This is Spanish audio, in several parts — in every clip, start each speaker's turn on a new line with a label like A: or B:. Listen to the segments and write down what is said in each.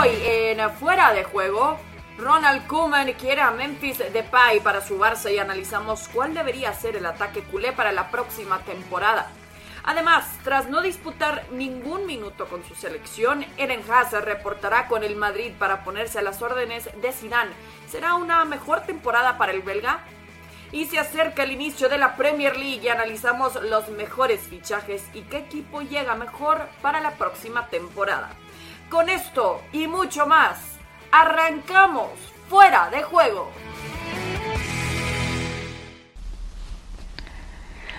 A: Hoy en Fuera de Juego, Ronald Koeman quiere a Memphis Depay para su y analizamos cuál debería ser el ataque culé para la próxima temporada. Además, tras no disputar ningún minuto con su selección, Eren Hazard reportará con el Madrid para ponerse a las órdenes de Zidane. ¿Será una mejor temporada para el belga? Y se acerca el inicio de la Premier League y analizamos los mejores fichajes y qué equipo llega mejor para la próxima temporada. Con esto y mucho más, arrancamos fuera de juego.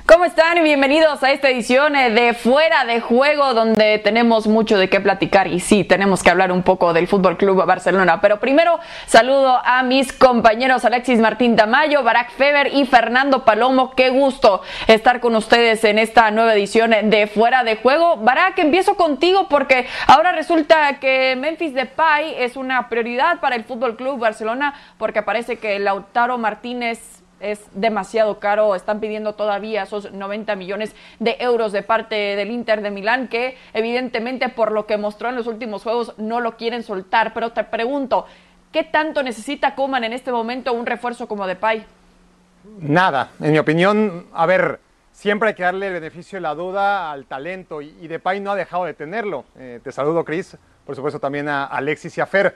A: ¿Cómo están? Bienvenidos a esta edición eh, de Fuera de Juego, donde tenemos mucho de qué platicar y sí, tenemos que hablar un poco del Fútbol Club Barcelona. Pero primero saludo a mis compañeros Alexis Martín Tamayo, Barack Feber y Fernando Palomo. Qué gusto estar con ustedes en esta nueva edición de Fuera de Juego. Barack, empiezo contigo porque ahora resulta que Memphis Depay es una prioridad para el Fútbol Club Barcelona porque parece que Lautaro Martínez es demasiado caro. Están pidiendo todavía esos 90 millones de euros de parte del Inter de Milán, que evidentemente por lo que mostró en los últimos juegos no lo quieren soltar. Pero te pregunto, ¿qué tanto necesita Coman en este momento un refuerzo como Depay?
B: Nada, en mi opinión, a ver, siempre hay que darle el beneficio de la duda al talento y, Depay no ha dejado de tenerlo. Eh, te saludo, Chris, por supuesto también a Alexis y a Fer.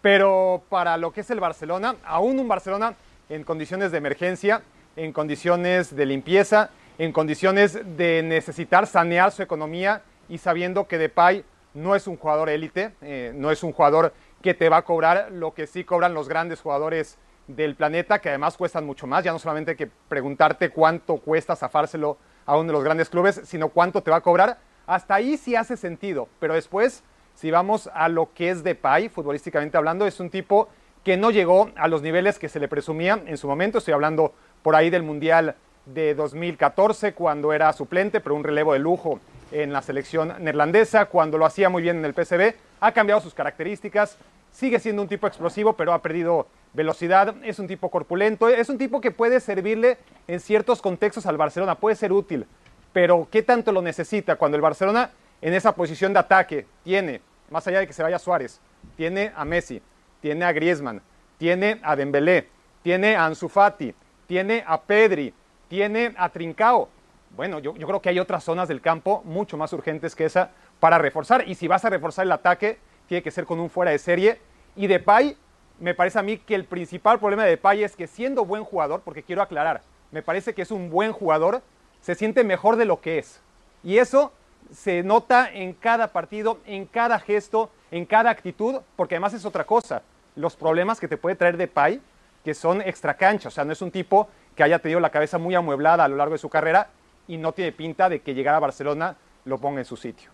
B: Pero para lo que es el Barcelona, aún un Barcelona en condiciones de emergencia, en condiciones de limpieza, en condiciones de necesitar sanear su economía y sabiendo que Depay no es un jugador élite, eh, no es un jugador que te va a cobrar lo que sí cobran los grandes jugadores del planeta, que además cuestan mucho más. Ya no solamente hay que preguntarte cuánto cuesta zafárselo a uno de los grandes clubes, sino cuánto te va a cobrar. Hasta ahí sí hace sentido, pero después, si vamos a lo que es Depay, futbolísticamente hablando, es un tipo que no llegó a los niveles que se le presumía en su momento. Estoy hablando por ahí del Mundial de 2014, cuando era suplente, pero un relevo de lujo en la selección neerlandesa, cuando lo hacía muy bien en el PSV. Ha cambiado sus características, sigue siendo un tipo explosivo, pero ha perdido velocidad, es un tipo corpulento, es un tipo que puede servirle en ciertos contextos al Barcelona, puede ser útil, pero ¿qué tanto lo necesita cuando el Barcelona en esa posición de ataque tiene, más allá de que se vaya Suárez, tiene a Messi, tiene a Griezmann, tiene a Dembélé, tiene a Ansu Fati, tiene a Pedri, tiene a Trincao. Bueno, yo, creo que hay otras zonas del campo mucho más urgentes que esa para reforzar. Y si vas a reforzar el ataque, tiene que ser con un fuera de serie. Y Depay, me parece a mí que el principal problema de Depay es que siendo buen jugador, porque quiero aclarar, me parece que es un buen jugador, se siente mejor de lo que es. Y eso se nota en cada partido, en cada gesto, en cada actitud, porque además es otra cosa, los problemas que te puede traer de Pai, que son extra cancha, o sea, no es un tipo que haya tenido la cabeza muy amueblada a lo largo de su carrera y no tiene pinta de que llegar a Barcelona lo ponga en su sitio.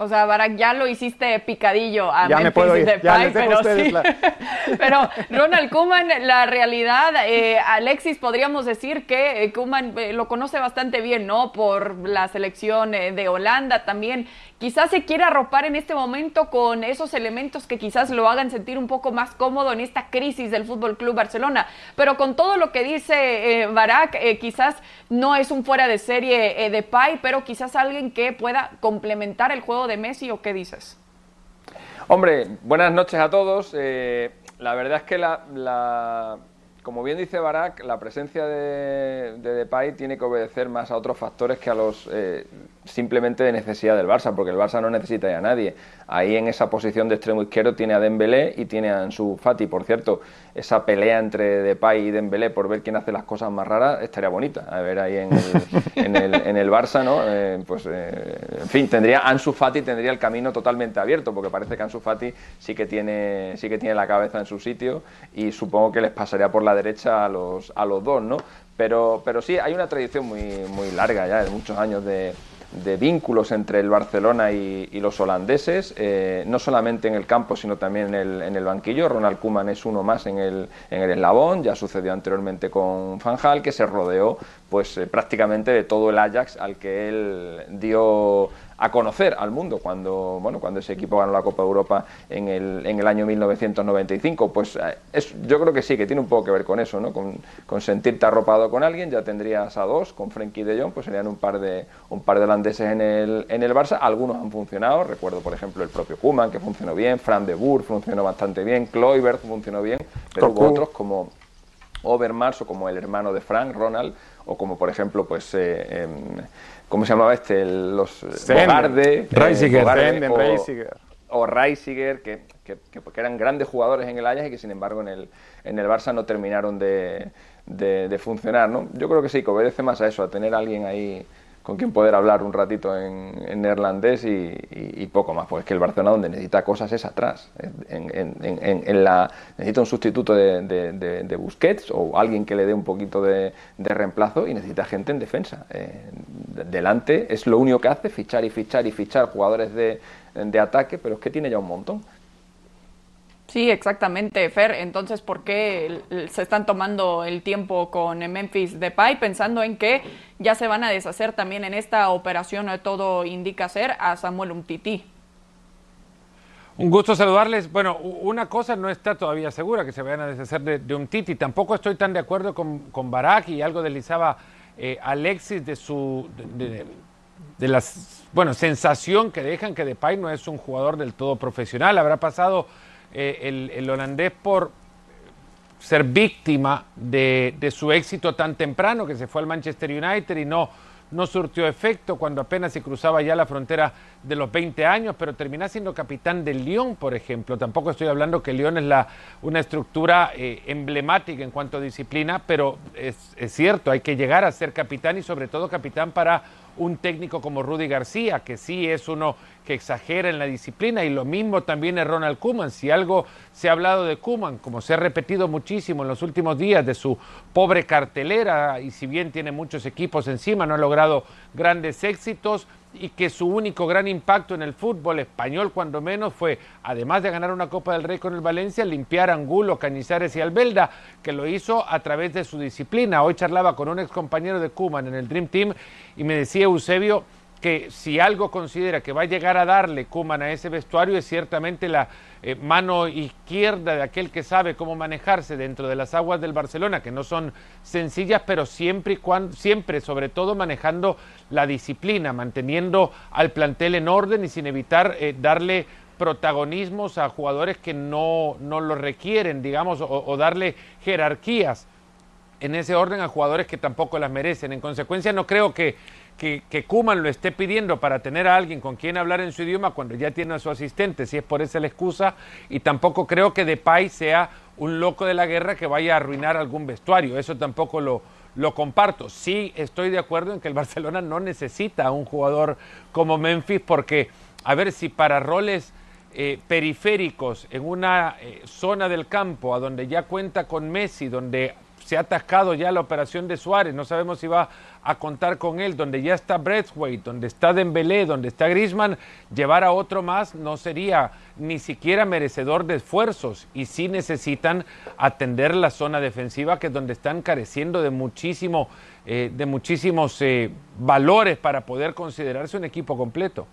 A: O sea, Barack, ya lo hiciste picadillo a ya Memphis Depay, pero sí. pero Ronald Koeman, la realidad, eh, Alexis, podríamos decir que eh, Koeman eh, lo conoce bastante bien, ¿no? Por la selección de Holanda también quizás se quiere arropar en este momento con esos elementos que quizás lo hagan sentir un poco más cómodo en esta crisis del Fútbol Club Barcelona. Pero con todo lo que dice eh, quizás no es un fuera de serie de Pai, pero quizás alguien que pueda complementar el juego de Messi, ¿o qué dices?
C: Hombre, buenas noches a todos. la verdad es que la, como bien dice Barak, la presencia de, de Depay tiene que obedecer más a otros factores que a los simplemente de necesidad del Barça, porque el Barça no necesita ya a nadie. Ahí en esa posición de extremo izquierdo tiene a Dembélé y tiene a Ansu Fati. Por cierto, esa pelea entre Depay y Dembélé por ver quién hace las cosas más raras estaría bonita. A ver ahí en el, en el, Barça, ¿no? Eh, pues, eh, en fin, tendría Ansu Fati tendría el camino totalmente abierto, porque parece que Ansu Fati sí que tiene, sí que tiene la cabeza en su sitio y supongo que les pasaría por la derecha a los, a los dos, ¿no? Pero, pero sí, hay una tradición muy, muy larga ya, de muchos años de de vínculos entre el Barcelona y, los holandeses, eh, no solamente en el campo, sino también en el, banquillo. Ronald Koeman es uno más en el, en el eslabón, ya sucedió anteriormente con Fanjal, que se rodeó pues eh, prácticamente de todo el Ajax al que él dio a conocer al mundo cuando, bueno, cuando ese equipo ganó la Copa de Europa en el, en el año 1995. Pues eh, es, yo creo que sí, que tiene un poco que ver con eso, ¿no? Con, con, sentirte arropado con alguien, ya tendrías a dos, con Frenkie de Jong, pues serían un par de, un par de holandeses en el, en el Barça. Algunos han funcionado, recuerdo por ejemplo el propio Kuman, que funcionó bien, Fran de Boer funcionó bastante bien, Kloiberg funcionó bien, pero hubo otros como Overmars o como el hermano de Frank, Ronald, o como por ejemplo, pues, eh, em, ¿cómo se llamaba este? los
B: Bogarde,
C: eh, o, Reisiger, que, que, eran grandes jugadores en el Ajax y que sin embargo en el, en el Barça no terminaron de, de, funcionar, ¿no? Yo creo que sí, que obedece más a eso, a tener a alguien ahí con quien poder hablar un ratito en, neerlandés y, poco más, porque es que el Barcelona donde necesita cosas es atrás. En, la, necesita un sustituto de, Busquets o alguien que le dé un poquito de, reemplazo y necesita gente en defensa. Eh, delante es lo único que hace, fichar y fichar y fichar jugadores de, ataque, pero es que tiene ya un montón.
A: Sí, exactamente, Fer. Entonces, ¿por qué se están tomando el tiempo con Memphis Depay pensando en que ya se van a deshacer también en esta operación? Todo indica ser a Samuel Umtiti.
D: Un gusto saludarles. Bueno, una cosa no está todavía segura que se vayan a deshacer de, de Umtiti. Tampoco estoy tan de acuerdo con, con Barak y algo deslizaba eh, Alexis de su de, de la bueno sensación que dejan que Depay no es un jugador del todo profesional. Habrá pasado eh, el, holandés por ser víctima de, su éxito tan temprano, que se fue al Manchester United y no, no surtió efecto cuando apenas se cruzaba ya la frontera de los 20 años, pero termina siendo capitán del Lyon, por ejemplo. Tampoco estoy hablando que el Lyon es la, una estructura eh, emblemática en cuanto a disciplina, pero es, es cierto, hay que llegar a ser capitán y sobre todo capitán para un técnico como Rudy García, que sí es uno que exagera en la disciplina, y lo mismo también es Ronald Kuman. Si algo se ha hablado de Kuman, como se ha repetido muchísimo en los últimos días, de su pobre cartelera, y si bien tiene muchos equipos encima, no ha logrado grandes éxitos, y que su único gran impacto en el fútbol español, cuando menos, fue, además de ganar una Copa del Rey con el Valencia, limpiar Angulo, Cañizares y Albelda, que lo hizo a través de su disciplina. Hoy charlaba con un ex compañero de Kuman en el Dream Team y me decía Eusebio que si algo considera que va a llegar a darle Kuman a ese vestuario es ciertamente la eh, mano izquierda de aquel que sabe cómo manejarse dentro de las aguas del Barcelona, que no son sencillas, pero siempre y cuando, siempre, sobre todo, manejando la disciplina, manteniendo al plantel en orden y sin evitar eh, darle protagonismos a jugadores que no, no lo requieren, digamos, o darle jerarquías en ese orden a jugadores que tampoco las merecen. En consecuencia, no creo que que, que Kuman lo esté pidiendo para tener a alguien con quien hablar en su idioma cuando ya tiene a su asistente, si es por esa la excusa, y tampoco creo que Depay sea un loco de la guerra que vaya a arruinar algún vestuario, eso tampoco lo, lo comparto. Sí estoy de acuerdo en que el Barcelona no necesita a un jugador como Memphis porque, a ver si para roles eh, periféricos en una eh, zona del campo a donde ya cuenta con Messi, donde se ha atascado ya la operación de Suárez, no sabemos si va a contar con él, donde ya está Breathwaite, donde está Dembélé, donde está Griezmann, llevar a otro más no sería ni siquiera merecedor de esfuerzos. Y sí necesitan atender la zona defensiva que es donde están careciendo de muchísimo eh, de muchísimos eh, valores para poder considerarse un equipo completo.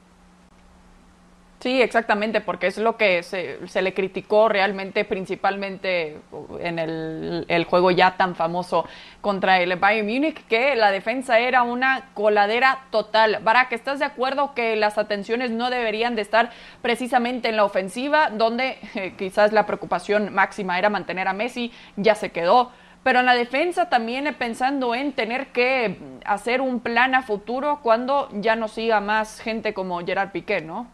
A: Sí, exactamente, porque es lo que se, le criticó realmente, principalmente en el, juego ya tan famoso contra el Bayern Múnich, que la defensa era una coladera total. Barak, ¿estás de acuerdo que las atenciones no deberían de estar precisamente en la ofensiva, donde eh, quizás la preocupación máxima era mantener a Messi, ya se quedó? Pero en la defensa también pensando en tener que hacer un plan a futuro cuando ya no siga más gente como Gerard Piqué, ¿no?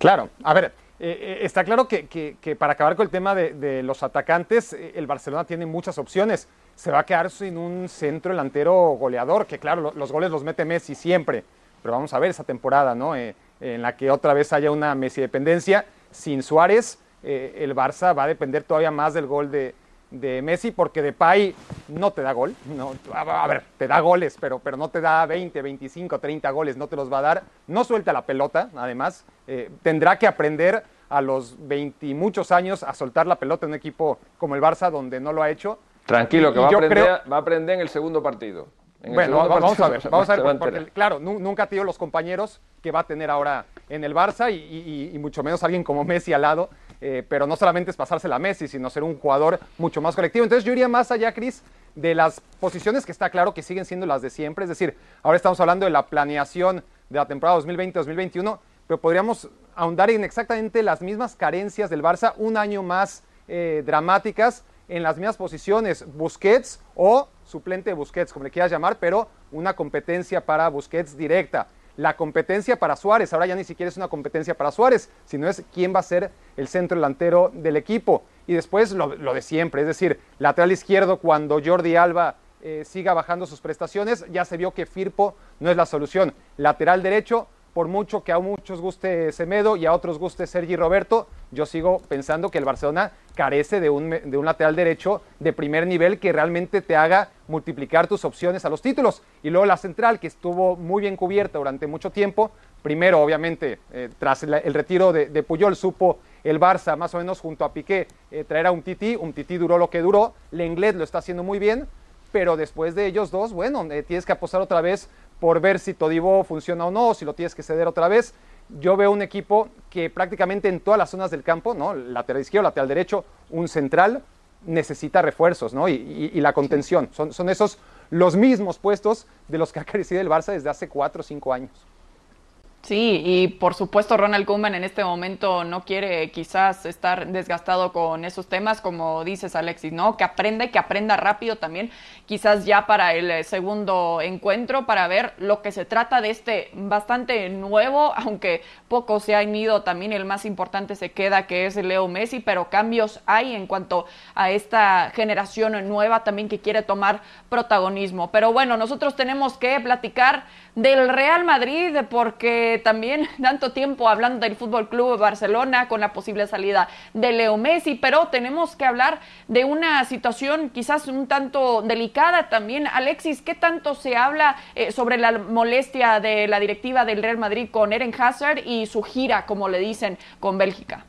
B: Claro, a ver, eh, eh, está claro que, para acabar con el tema de, los atacantes, eh, el Barcelona tiene muchas opciones. Se va a quedar sin un centro delantero goleador, que claro, los goles los mete Messi siempre, pero vamos a ver esa temporada, ¿no? en la que otra vez haya una Messi dependencia. Sin Suárez, el Barça va a depender todavía más del gol de, de Messi porque Depay no te da gol. No, a, ver, te da goles, pero, pero no te da 20, 25, 30 goles, no te los va a dar. No suelta la pelota, además. Eh, tendrá que aprender a los 20 y muchos años a soltar la pelota en un equipo como el Barça, donde no lo ha hecho.
C: Tranquilo, que va a, aprender, va a aprender en el segundo partido.
B: bueno, vamos a ver, vamos a ver, porque, claro, nunca ha tenido los compañeros que va a tener ahora en el Barça y, mucho menos alguien como Messi al lado, eh, pero no solamente es pasársela a Messi, sino ser un jugador mucho más colectivo. Entonces yo iría más allá, Cris, de las posiciones que está claro que siguen siendo las de siempre, es decir, ahora estamos hablando de la planeación de la temporada 2020-2021, pero podríamos ahondar en exactamente las mismas carencias del Barça, un año más eh, dramáticas, en las mismas posiciones, Busquets o suplente de Busquets, como le quieras llamar, pero una competencia para Busquets directa. La competencia para Suárez, ahora ya ni siquiera es una competencia para Suárez, sino es quién va a ser el centro delantero del equipo. Y después lo, de siempre, es decir, lateral izquierdo cuando Jordi Alba eh, siga bajando sus prestaciones, ya se vio que Firpo no es la solución. Lateral derecho, por mucho que a muchos guste Semedo y a otros guste Sergi Roberto, yo sigo pensando que el Barcelona carece de un, de un, lateral derecho de primer nivel que realmente te haga multiplicar tus opciones a los títulos. Y luego la central, que estuvo muy bien cubierta durante mucho tiempo. Primero, obviamente, eh, tras el, retiro de, Puyol, supo el Barça, más o menos junto a Piqué, eh, traer a un Titi. Un Titi duró lo que duró. Lenglet lo está haciendo muy bien. Pero después de ellos dos, bueno, eh, tienes que apostar otra vez por ver si Todibo funciona o no, si lo tienes que ceder otra vez. Yo veo un equipo que prácticamente en todas las zonas del campo, ¿no? lateral izquierdo, lateral derecho, un central, necesita refuerzos, ¿no? Y, la contención. Son, son esos los mismos puestos de los que ha crecido el Barça desde hace cuatro o cinco años.
A: Sí, y por supuesto Ronald Koeman en este momento no quiere quizás estar desgastado con esos temas, como dices Alexis, ¿no? Que aprenda y que aprenda rápido también, quizás ya para el eh, segundo encuentro, para ver lo que se trata de este bastante nuevo, aunque poco se han ido, también el más importante se queda, que es Leo Messi, pero cambios hay en cuanto a esta generación nueva también que quiere tomar protagonismo. Pero bueno, nosotros tenemos que platicar del Real Madrid porque también tanto tiempo hablando del Fútbol Club Barcelona con la posible salida de Leo Messi, pero tenemos que hablar de una situación quizás un tanto delicada también. Alexis, ¿qué tanto se habla eh, sobre la molestia de la directiva del Real Madrid con Eren Hazard y su gira, como le dicen, con Bélgica?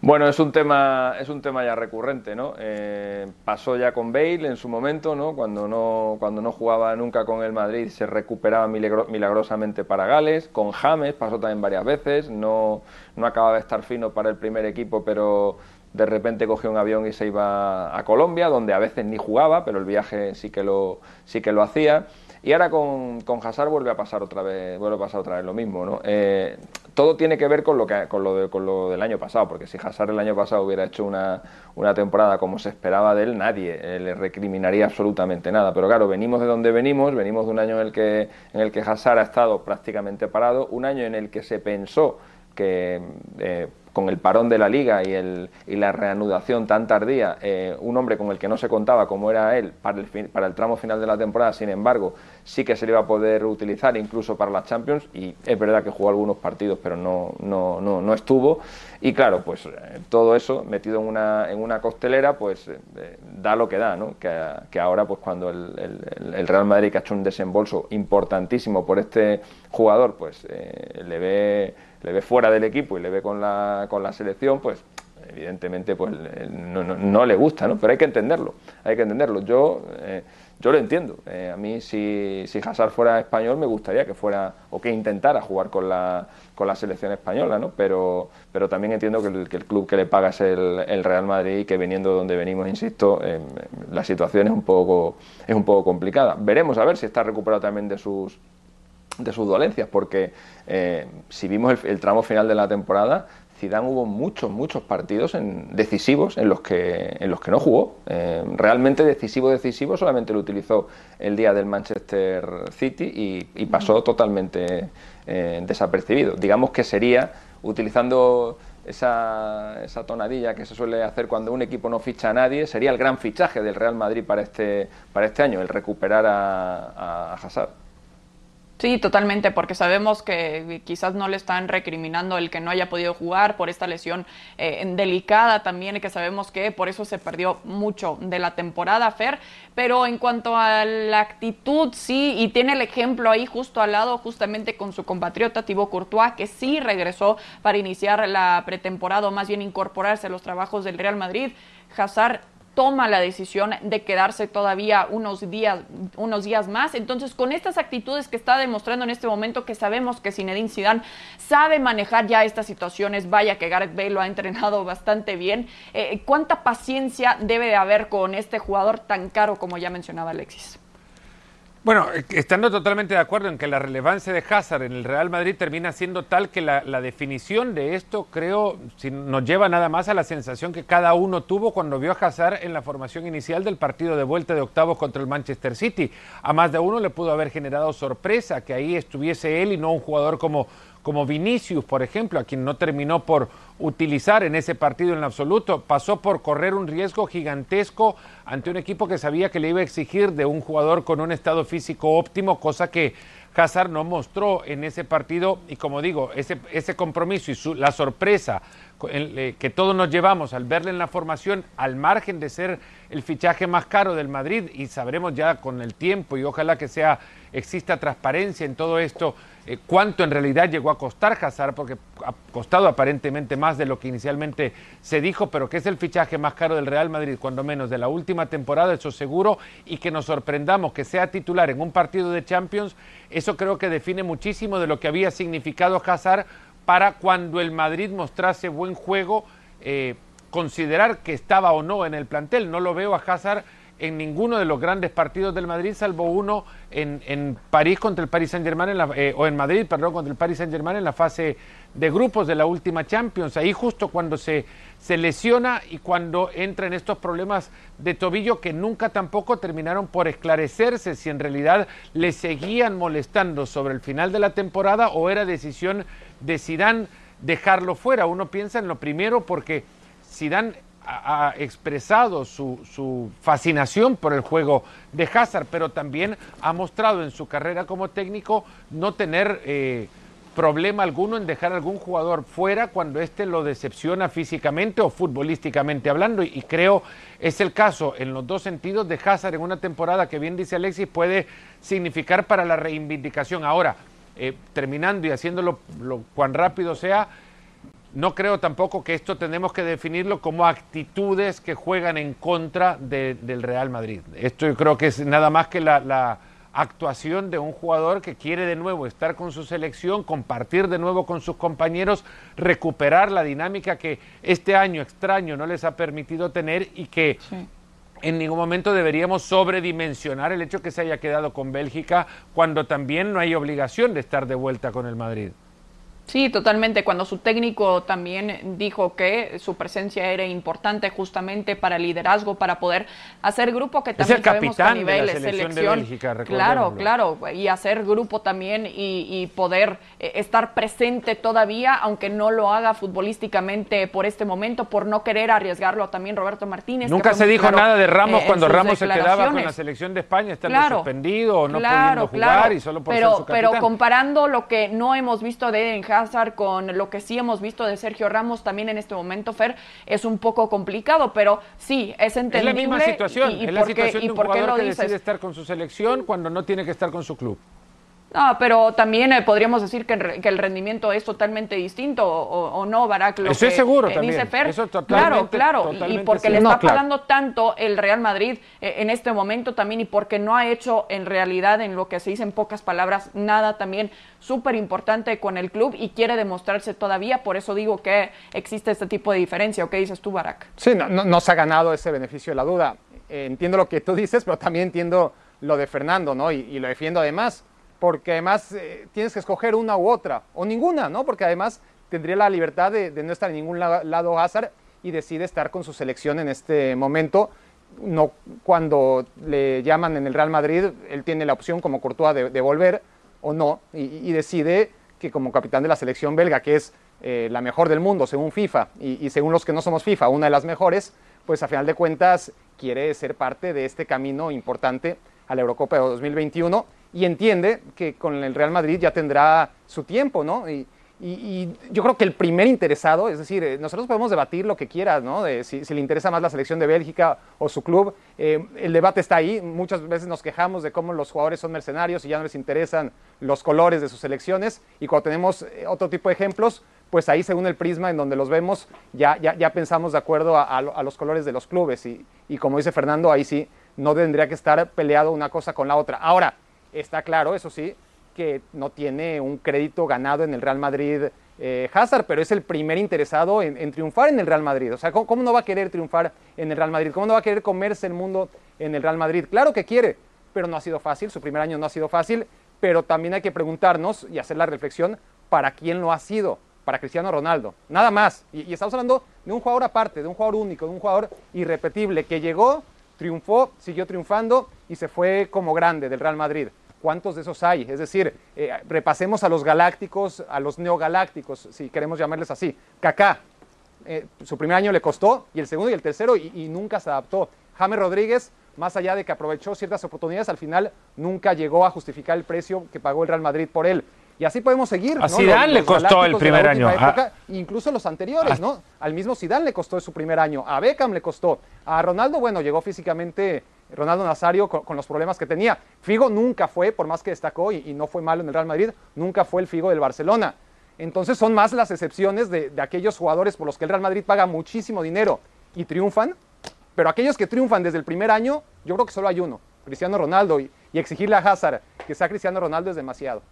C: Bueno, es un tema, es un tema ya recurrente, ¿no? Eh, pasó ya con Bale en su momento, ¿no? Cuando no, cuando no jugaba nunca con el Madrid se recuperaba milagrosamente para Gales. Con James pasó también varias veces. No, no acababa de estar fino para el primer equipo, pero de repente cogió un avión y se iba a Colombia, donde a veces ni jugaba, pero el viaje sí que lo, sí que lo hacía. Y ahora con, con Hazard vuelve a pasar otra vez, vuelve a pasar otra vez lo mismo, ¿no? Eh, todo tiene que ver con lo, que, con, lo con lo del año pasado, porque si Hazard el año pasado hubiera hecho una, una temporada como se esperaba de él, nadie eh, le recriminaría absolutamente nada. Pero claro, venimos de donde venimos, venimos de un año en el que, en el que Hazard ha estado prácticamente parado, un año en el que se pensó que eh, con el parón de la liga y, el, y la reanudación tan tardía, eh, un hombre con el que no se contaba como era él para el, para el tramo final de la temporada, sin embargo, sí que se le iba a poder utilizar incluso para las Champions y es verdad que jugó algunos partidos pero no, no, no, no estuvo y claro, pues eh, todo eso metido en una, en una costelera pues eh, da lo que da, ¿no? que, que ahora pues cuando el, el, Real Madrid ha hecho un desembolso importantísimo por este jugador pues le ve le ve fuera del equipo y le ve con la, con la selección, pues evidentemente pues no, no, le gusta, ¿no? Pero hay que entenderlo, hay que entenderlo. Yo, eh, yo lo entiendo. Eh, a mí si, si Hazard fuera español me gustaría que fuera o que intentara jugar con la, con la selección española, ¿no? Pero, pero también entiendo que el, club que le paga es el, el, Real Madrid y que viniendo de donde venimos, insisto, eh, la situación es un poco es un poco complicada. Veremos a ver si está recuperado también de sus de sus dolencias, porque eh, si vimos el, tramo final de la temporada, Zidane hubo muchos, muchos partidos en, decisivos en los que, en los que no jugó. Eh, realmente decisivo, decisivo solamente lo utilizó el día del Manchester City y, pasó totalmente eh, desapercibido. Digamos que sería, utilizando esa, esa, tonadilla que se suele hacer cuando un equipo no ficha a nadie, sería el gran fichaje del Real Madrid para este, para este año, el recuperar a, a Hazard.
A: Sí, totalmente, porque sabemos que quizás no le están recriminando el que no haya podido jugar por esta lesión eh, delicada también, que sabemos que por eso se perdió mucho de la temporada, Fer. Pero en cuanto a la actitud, sí, y tiene el ejemplo ahí justo al lado, justamente con su compatriota Thibaut Courtois, que sí regresó para iniciar la pretemporada, o más bien incorporarse a los trabajos del Real Madrid. Hazard toma la decisión de quedarse todavía unos días, unos días más. Entonces, con estas actitudes que está demostrando en este momento, que sabemos que Zinedine Zidane sabe manejar ya estas situaciones, vaya que Gareth Bale lo ha entrenado bastante bien. Eh, ¿Cuánta paciencia debe de haber con este jugador tan caro como ya mencionaba Alexis?
D: Bueno, eh, estando totalmente de acuerdo en que la relevancia de Hazard en el Real Madrid termina siendo tal que la, definición de esto, creo, si nos lleva nada más a la sensación que cada uno tuvo cuando vio a Hazard en la formación inicial del partido de vuelta de octavos contra el Manchester City. A más de uno le pudo haber generado sorpresa que ahí estuviese él y no un jugador como como Vinicius, por ejemplo, a quien no terminó por utilizar en ese partido en absoluto, pasó por correr un riesgo gigantesco ante un equipo que sabía que le iba a exigir de un jugador con un estado físico óptimo, cosa que Hazard no mostró en ese partido. Y como digo, ese, ese compromiso y la sorpresa que todos nos llevamos al verle en la formación, al margen de ser el fichaje más caro del Madrid y sabremos ya con el tiempo y ojalá que sea exista transparencia en todo esto, eh, cuánto en realidad llegó a costar Hazard, porque ha costado aparentemente más de lo que inicialmente se dijo, pero que es el fichaje más caro del Real Madrid, cuando menos de la última temporada, eso seguro, y que nos sorprendamos que sea titular en un partido de Champions, eso creo que define muchísimo de lo que había significado Hazard para cuando el Madrid mostrase buen juego, eh, considerar que estaba o no en el plantel. No lo veo a Hazard en ninguno de los grandes partidos del Madrid, salvo uno en, París contra el Paris Saint Germain, eh, o en Madrid, perdón, contra el Paris Saint Germain en la fase de grupos de la última Champions. Ahí justo cuando se, se lesiona y cuando entra en estos problemas de tobillo que nunca tampoco terminaron por esclarecerse si en realidad le seguían molestando sobre el final de la temporada o era decisión de Zidane dejarlo fuera. Uno piensa en lo primero porque Zidane ha expresado su, fascinación por el juego de Hazard, pero también ha mostrado en su carrera como técnico no tener eh, problema alguno en dejar algún jugador fuera cuando éste lo decepciona físicamente o futbolísticamente hablando. Y, creo es el caso en los dos sentidos de Hazard en una temporada que bien dice Alexis puede significar para la reivindicación. Ahora, eh, terminando y haciéndolo lo cuán rápido sea, no creo tampoco que esto tenemos que definirlo como actitudes que juegan en contra del Real Madrid. Esto yo creo que es nada más que la, actuación de un jugador que quiere de nuevo estar con su selección, compartir de nuevo con sus compañeros, recuperar la dinámica que este año extraño no les ha permitido tener y que en ningún momento deberíamos sobredimensionar el hecho que se haya quedado con Bélgica cuando también no hay obligación de estar de vuelta con el Madrid.
A: Sí, totalmente. Cuando su técnico también dijo que su presencia era importante justamente para el liderazgo, para poder hacer grupo, que también sabemos que a nivel de selección, claro, claro, y hacer grupo también y, poder eh, estar presente todavía, aunque no lo haga futbolísticamente por este momento, por no querer arriesgarlo también Roberto Martínez.
D: Nunca se dijo nada de Ramos eh, cuando Ramos se quedaba con la selección de España, estando suspendido o no pudiendo jugar y solo por
A: pero,
D: ser su
A: Pero comparando lo que no hemos visto de Eden con lo que sí hemos visto de Sergio Ramos también en este momento, Fer, es un poco complicado, pero sí, es entendible.
D: Es la misma situación, y, es la situación de un jugador que decide estar con su selección cuando no tiene que estar con su club.
A: No, pero también eh, podríamos decir que, el rendimiento es totalmente distinto, o, no, Barak.
D: Lo Estoy seguro también.
A: claro, claro. y porque le está pagando tanto el Real Madrid eh, en este momento también, y porque no ha hecho en realidad, en lo que se dice en pocas palabras, nada también súper importante con el club y quiere demostrarse todavía. Por eso digo que existe este tipo de diferencia. ¿O qué dices tú, Barak?
B: Sí, no, no, se ha ganado ese beneficio de la duda. Eh, entiendo lo que tú dices, pero también entiendo lo de Fernando, ¿no? y lo defiendo además porque además eh, tienes que escoger una u otra, o ninguna, ¿no? Porque además tendría la libertad de, no estar en ningún lado Hazard y decide estar con su selección en este momento. No, cuando le llaman en el Real Madrid, él tiene la opción como Courtois de, volver o no, y, decide que como capitán de la selección belga, que es eh, la mejor del mundo según FIFA y, y, según los que no somos FIFA, una de las mejores, pues a final de cuentas quiere ser parte de este camino importante a la Eurocopa de 2021 y entiende que con el Real Madrid ya tendrá su tiempo, ¿no? Y, yo creo que el primer interesado, es decir, eh, nosotros podemos debatir lo que quieras, ¿no? De si, le interesa más la selección de Bélgica o su club, eh, el debate está ahí, muchas veces nos quejamos de cómo los jugadores son mercenarios y ya no les interesan los colores de sus selecciones, y cuando tenemos eh, otro tipo de ejemplos, pues ahí según el prisma en donde los vemos, ya, ya, pensamos de acuerdo a, a, los colores de los clubes. Y, y, como dice Fernando, ahí sí no tendría que estar peleado una cosa con la otra. Ahora, está claro, eso sí, que no tiene un crédito ganado en el Real Madrid eh, Hazard, pero es el primer interesado en, triunfar en el Real Madrid. O sea, ¿cómo, ¿cómo, no va a querer triunfar en el Real Madrid? ¿Cómo no va a querer comerse el mundo en el Real Madrid? Claro que quiere, pero no ha sido fácil, su primer año no ha sido fácil, pero también hay que preguntarnos y hacer la reflexión para quién lo ha sido para Cristiano Ronaldo. Nada más. Y, estamos hablando de un jugador aparte, de un jugador único, de un jugador irrepetible, que llegó, triunfó, siguió triunfando y se fue como grande del Real Madrid. ¿Cuántos de esos hay? Es decir, eh, repasemos a los galácticos, a los neogalácticos, si queremos llamarles así. Kaká, eh, su primer año le costó, y el segundo y el tercero, y, y nunca se adaptó. James Rodríguez, más allá de que aprovechó ciertas oportunidades, al final nunca llegó a justificar el precio que pagó el Real Madrid por él. Y así podemos seguir.
D: A Zidane le costó el primer año.
B: Ah. incluso los anteriores, ah. ¿no? Al mismo Zidane le costó su primer año. A Beckham le costó. A Ronaldo, bueno, llegó físicamente Ronaldo Nazario con, los problemas que tenía. Figo nunca fue, por más que destacó y, no fue malo en el Real Madrid, nunca fue el Figo del Barcelona. Entonces son más las excepciones de, aquellos jugadores por los que el Real Madrid paga muchísimo dinero y triunfan. Pero aquellos que triunfan desde el primer año, yo creo que solo hay uno, Cristiano Ronaldo. y exigirle a Hazard que sea Cristiano Ronaldo es demasiado.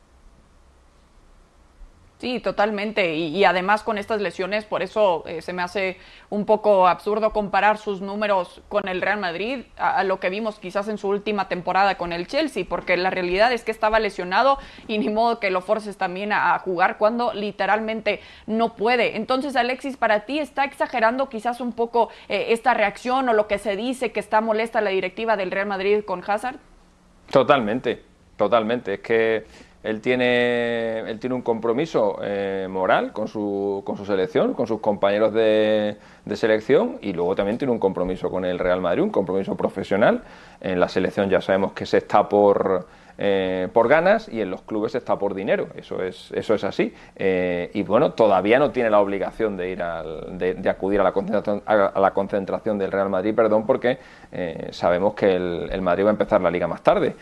A: Sí, totalmente. Y, además con estas lesiones, por eso eh, se me hace un poco absurdo comparar sus números con el Real Madrid a, lo que vimos quizás en su última temporada con el Chelsea, porque la realidad es que estaba lesionado y ni modo que lo forces también a, jugar cuando literalmente no puede. Entonces, Alexis, para ti está exagerando quizás un poco eh, esta reacción o lo que se dice que está molesta la directiva del Real Madrid con Hazard.
C: Totalmente, totalmente. Es que él tiene, él tiene un compromiso eh, moral con su, con su selección, con sus compañeros de, de, selección y luego también tiene un compromiso con el Real Madrid, un compromiso profesional. En la selección ya sabemos que se está por eh, por ganas y en los clubes está por dinero. Eso es, eso es así. Eh, y bueno, todavía no tiene la obligación de ir de, acudir a la, concentración, a la concentración del Real Madrid, perdón, porque eh, sabemos que el, Madrid va a empezar la liga más tarde,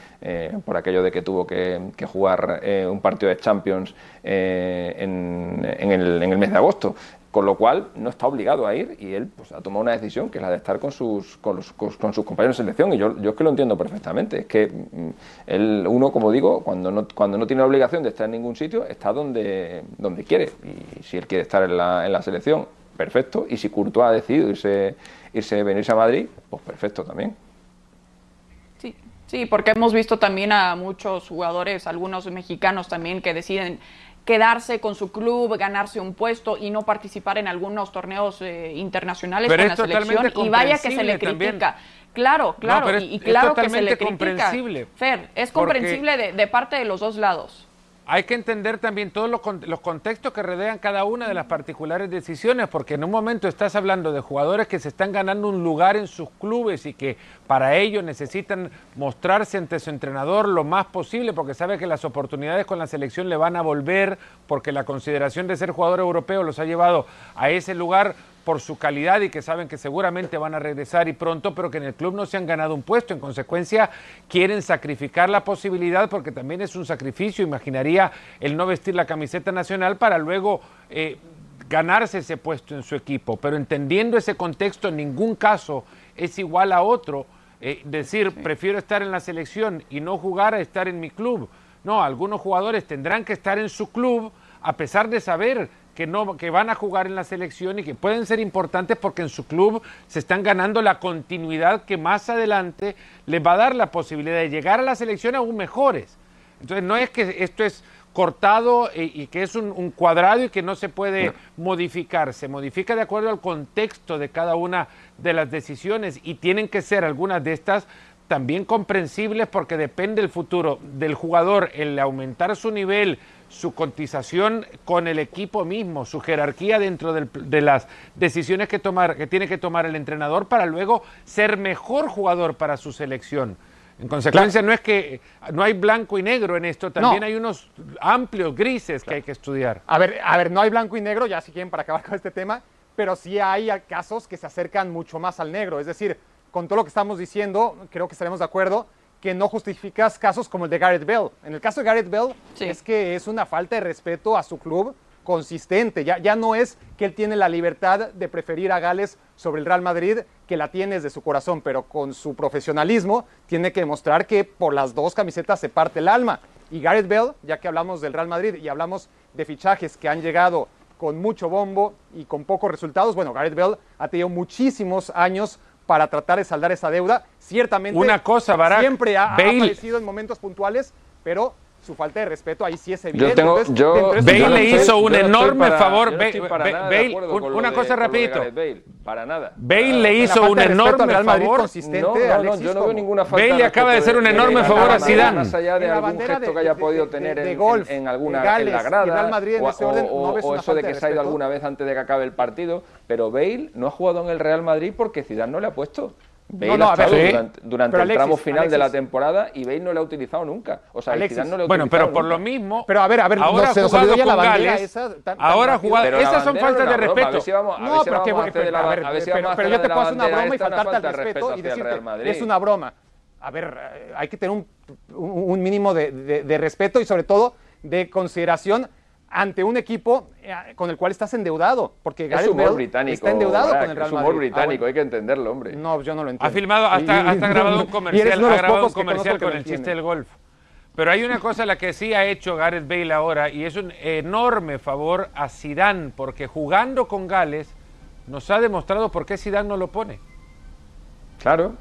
C: por aquello de que tuvo que, jugar un partido de Champions en, el, en el mes de agosto con lo cual no está obligado a ir y él pues, ha tomado una decisión que es la de estar con sus, con, sus compañeros de selección. Y yo, yo es que lo entiendo perfectamente, es que mm, él, uno, como digo, cuando no, cuando no tiene la obligación de estar en ningún sitio, está donde, donde quiere. Y si él quiere estar en la, en la selección, perfecto, y si Courtois ha decidido irse, irse, venirse a Madrid, pues perfecto también.
A: Sí, porque hemos visto también a muchos jugadores, algunos mexicanos también, que deciden quedarse con su club, ganarse un puesto y no participar en algunos torneos eh, internacionales con la selección y vaya que se le critica. Claro, claro, y, claro que se le critica. Fer, es comprensible de, de parte de los dos lados.
D: Hay que entender también todos los, contextos que rodean cada una de las particulares decisiones, porque en un momento estás hablando de jugadores que se están ganando un lugar en sus clubes y que para ello necesitan mostrarse ante su entrenador lo más posible, porque sabe que las oportunidades con la selección le van a volver, porque la consideración de ser jugador europeo los ha llevado a ese lugar por su calidad y que saben que seguramente van a regresar y pronto, pero que en el club no se han ganado un puesto. En consecuencia, quieren sacrificar la posibilidad porque también es un sacrificio, imaginaría, el no vestir la camiseta nacional para luego eh, ganarse ese puesto en su equipo. Pero entendiendo ese contexto, en ningún caso es igual a otro. Eh, decir, prefiero estar en la selección y no jugar a estar en mi club. No, algunos jugadores tendrán que estar en su club a pesar de saber que, no, que van a jugar en la selección y que pueden ser importantes porque en su club se están ganando la continuidad que más adelante les va a dar la posibilidad de llegar a la selección aún mejores. Entonces no es que esto es cortado y, que es un, cuadrado y que no se puede modificar, se modifica de acuerdo al contexto de cada una de las decisiones y tienen que ser algunas de estas también comprensibles porque depende el futuro del jugador, el aumentar su nivel, su cotización con el equipo mismo, su jerarquía dentro de las decisiones que, tomar, que tiene que tomar el entrenador para luego ser mejor jugador para su selección. En consecuencia, no es que no hay blanco y negro en esto, también hay unos amplios grises que hay que estudiar.
B: A ver, a ver, no hay blanco y negro, ya si quieren para acabar con este tema, pero sí hay casos que se acercan mucho más al negro. Es decir, con todo lo que estamos diciendo, creo que estaremos de acuerdo que no justificas casos como el de Gareth Bell. En el caso de Gareth Bell es que es una falta de respeto a su club consistente. Ya, ya no es que él tiene la libertad de preferir a Gales sobre el Real Madrid, que la tiene desde su corazón, pero con su profesionalismo tiene que demostrar que por las dos camisetas se parte el alma. Y Gareth Bell, ya que hablamos del Real Madrid y hablamos de fichajes que han llegado con mucho bombo y con pocos resultados, bueno, Gareth Bell ha tenido muchísimos años para tratar de saldar esa deuda. Ciertamente,
D: Una cosa, Barack,
B: siempre ha, ha aparecido en momentos puntuales, pero su falta de respeto ahí sí es evidente.
C: Yo tengo,
B: Entonces,
C: yo,
D: Bale
C: yo no
D: le hizo un enorme
C: para-
D: favor.
C: no
D: Bale, un- una
C: de-
D: cosa rapidito.
C: Bale, para nada.
D: Bale le hizo un enorme
B: Real Madrid
D: favor.
B: consistente,
C: No, no, no, yo no veo ninguna falta
D: Bale le acaba de hacer un enorme
C: de-
D: favor a Zidane.
C: Más allá de algún gesto que haya podido tener
B: de
C: en,
B: golf,
C: en, alguna
B: Gales
C: en la grada
B: Real Madrid en
C: o,
B: ese orden
C: o- o eso de que se ha ido alguna vez antes de que acabe el partido, pero Bale no ha jugado en el Real Madrid porque Zidane no le ha puesto. Bale
B: No, no,
C: ha
B: a ver,
C: estado
B: sí.
C: durante, durante
B: Pero
C: el tramo
B: Alexis,
C: final de la
B: Alexis.
C: temporada y Bale no le ha utilizado nunca. O sea,
B: Alexis.
C: No le ha
D: Bueno,
C: utilizado
D: pero por
C: nunca.
D: lo mismo.
B: Pero a ver, a ver, no,
D: ahora
B: se nos
D: jugado
B: olvidó ya la bandera
D: Gales,
B: esa tan- tan
D: ahora jugado. Esas son faltas
C: no
D: de
C: A ver
D: respeto.
C: si vamos, a ver
B: No,
C: si
B: pero,
C: vamos
B: que,
C: a
B: ver,
C: a ver si
B: pero- yo te puedo hacer una broma y faltarte al respeto y decirte, es una broma. A ver, hay que tener un, un- un mínimo de, de- de respeto y sobre todo de consideración ante un equipo eh, con el cual estás endeudado, porque
C: Es
B: Gareth
C: humor
B: Bale
C: británico.
B: está endeudado con el Real
C: Es
B: Madrid.
C: humor
B: Ah,
C: británico,
B: bueno.
C: hay que entenderlo, hombre.
B: No, yo no lo
D: Ha
B: entiendo.
D: filmado, hasta, grabado un comercial, ha grabado un comercial con el chiste del golf. Pero hay una cosa la que sí ha hecho Gareth Bale ahora y es un enorme favor a Zidane porque jugando con Gales nos ha demostrado por qué Zidane no lo pone.
C: Claro.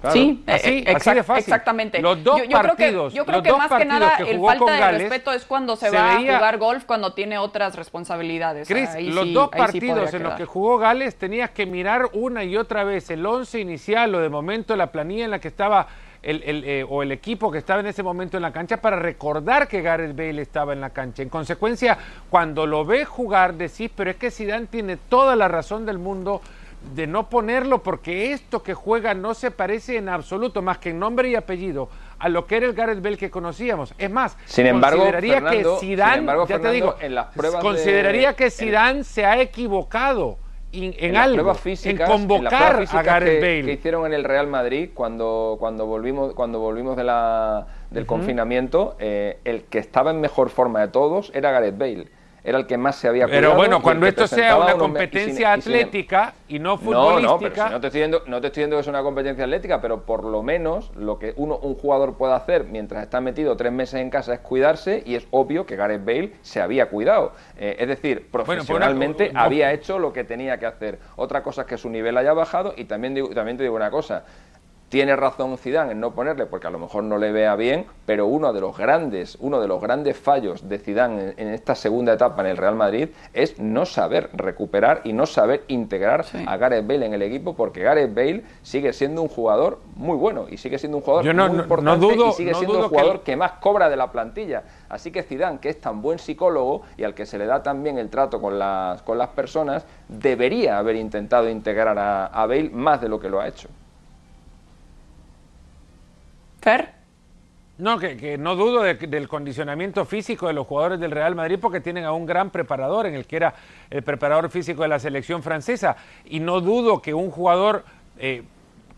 C: Claro.
A: Sí,
D: Así-
A: eh,
D: así de fácil.
A: Exactamente.
D: Los dos
A: yo, yo creo que-
D: partidos,
A: yo creo
D: los
A: que
D: dos
A: más que
D: partidos
A: nada
D: que
A: el falta de
D: Gales,
A: respeto es cuando se,
D: se
A: va
D: veía-
A: a jugar golf cuando tiene otras responsabilidades.
D: Chris,
A: Ahí
D: los
A: sí-
D: dos
A: ahí
D: partidos en los que jugó Gales tenías que mirar una y otra vez el once inicial o de momento la planilla en la que estaba el, el, eh, o el equipo que estaba en ese momento en la cancha para recordar que Gareth Bale estaba en la cancha. En consecuencia, cuando lo ves jugar decís, pero es que Zidane tiene toda la razón del mundo de no ponerlo porque esto que juega no se parece en absoluto más que en nombre y apellido a lo que era el Gareth Bale que conocíamos. Es más,
C: Sin embargo,
D: consideraría
C: Fernando,
D: que Zidane,
C: embargo,
D: ya te digo,
C: en las pruebas
D: consideraría
C: de-
D: que
C: en-
D: Zidane se ha equivocado en, en algo, en
C: físicas, en las
D: convocar
C: pruebas
D: a Gareth
C: que,
D: Bale.
C: que hicieron en el Real Madrid cuando, cuando volvimos, cuando volvimos de la, del confinamiento, eh, el que estaba en mejor forma de todos era Gareth Bale. Era el que más se había cuidado.
D: Pero bueno, cuando esto sea una
C: y sin-
D: competencia
C: y sin-
D: atlética y no
C: No,
D: futbolística,
C: no, pero si no te estoy diciendo, no te estoy diciendo que es una competencia atlética, pero por lo menos lo que uno, un jugador puede hacer mientras está metido tres meses en casa es cuidarse y es obvio que Gareth Bale se había cuidado. Eh, es decir,
D: una-
C: profesionalmente
D: no-
C: había hecho lo que tenía que hacer. Otra cosa es que su nivel haya bajado y también, digo- también te digo una cosa. Tiene razón Zidane en no ponerle porque a lo mejor no le vea bien, pero uno de los grandes, uno de los grandes fallos de Zidane en, en esta segunda etapa en el Real Madrid es no saber recuperar y no saber integrar
A: Sí.
C: a Gareth Bale en el equipo porque Gareth Bale sigue siendo un jugador muy bueno y sigue siendo un jugador
D: Yo no-
C: muy
D: no-
C: importante
D: no dudo-
C: y sigue
D: no
C: siendo
D: dudo
C: el
D: que
C: jugador que más cobra de la plantilla. Así que Zidane, que es tan buen psicólogo y al que se le da tan bien el trato con las, con las personas, debería haber intentado integrar a, a Bale más de lo que lo ha hecho.
D: No, que, que no dudo de- del condicionamiento físico de los jugadores del Real Madrid porque tienen a un gran preparador en el que era el preparador físico de la selección francesa. Y no dudo que un jugador eh,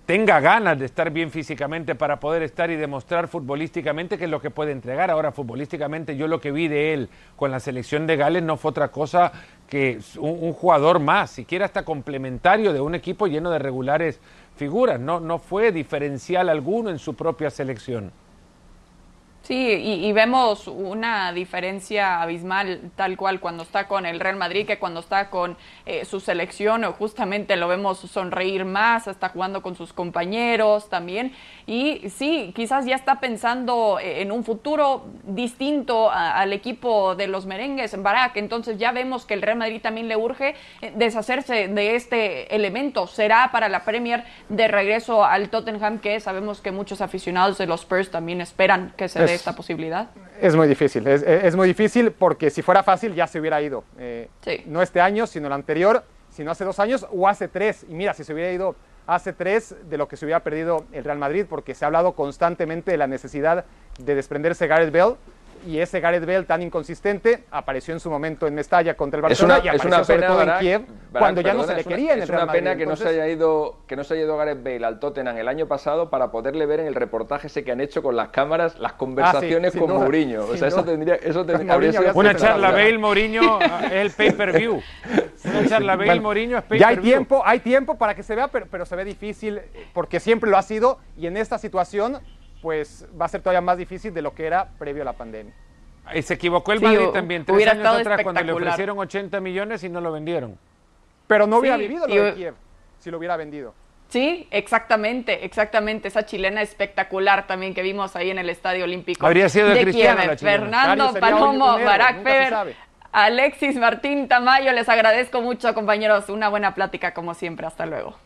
D: tenga ganas de estar bien físicamente para poder estar y demostrar futbolísticamente que es lo que puede entregar. Ahora, futbolísticamente, yo lo que vi de él con la selección de Gales no fue otra cosa que un, un jugador más, siquiera hasta complementario de un equipo lleno de regulares figuras. No, no fue diferencial alguno en su propia selección.
A: Sí, y, y vemos una diferencia abismal tal cual cuando está con el Real Madrid que cuando está con eh, su selección, o justamente lo vemos sonreír más, está jugando con sus compañeros también. Y sí, quizás ya está pensando eh, en un futuro distinto a- al equipo de los merengues, Barak. Entonces ya vemos que el Real Madrid también le urge eh, deshacerse de este elemento. Será para la Premier de regreso al Tottenham, que sabemos que muchos aficionados de los Spurs también esperan que se
B: Es-
A: esta posibilidad.
B: Es muy difícil, es, es muy difícil porque si fuera fácil ya se hubiera ido. Eh,
A: Sí.
B: No este año, sino el anterior, sino hace dos años o hace tres. Y mira, si se hubiera ido hace tres de lo que se hubiera perdido el Real Madrid, porque se ha hablado constantemente de la necesidad de desprenderse Gareth Bale. Y ese Gareth Bale tan inconsistente apareció en su momento en Mestalla contra el Barcelona
C: es una,
B: y apareció
C: es una
B: sobre
C: pena,
B: todo
C: Barak,
B: en Kiev
C: Barak,
B: cuando ya
C: perdona,
B: no se le
C: es una-
B: quería en el
C: Es
B: Real
C: una pena
B: Madrid.
C: que no se
B: Entonces,
C: haya ido que no se haya ido Gareth Bale al Tottenham el año pasado para poderle ver en el reportaje ese que han hecho con las cámaras las conversaciones
B: Ah, sin
C: con
B: duda,
C: Mourinho. O sea, eso tendría eso tendría, habría sido
D: Una charla Bale Mourinho ah, es el pay-per-view. Una charla Bale
B: Bueno,
D: Mourinho es
B: Ya hay
D: pay-per-view.
B: tiempo, hay tiempo para que se vea, pero, pero se ve difícil porque siempre lo ha sido y en esta situación pues va a ser todavía más difícil de lo que era previo a la pandemia.
D: Y se equivocó el
A: Sí,
D: Madrid también, tres
A: hubiera
D: años
A: estado
D: atrás cuando le ofrecieron 80 millones y no lo vendieron.
B: Pero no hubiera
A: Sí,
B: vivido lo
A: y-
B: de Kiev si lo hubiera vendido.
A: Sí, exactamente, exactamente. Esa chilena espectacular también que vimos ahí en el Estadio Olímpico.
D: Habría sido de Cristiano
A: Kiev.
D: la chilena.
A: Fernando Palomo, Barack Feber. Alexis Martín Tamayo, les agradezco mucho, compañeros. Una buena plática como siempre. Hasta luego.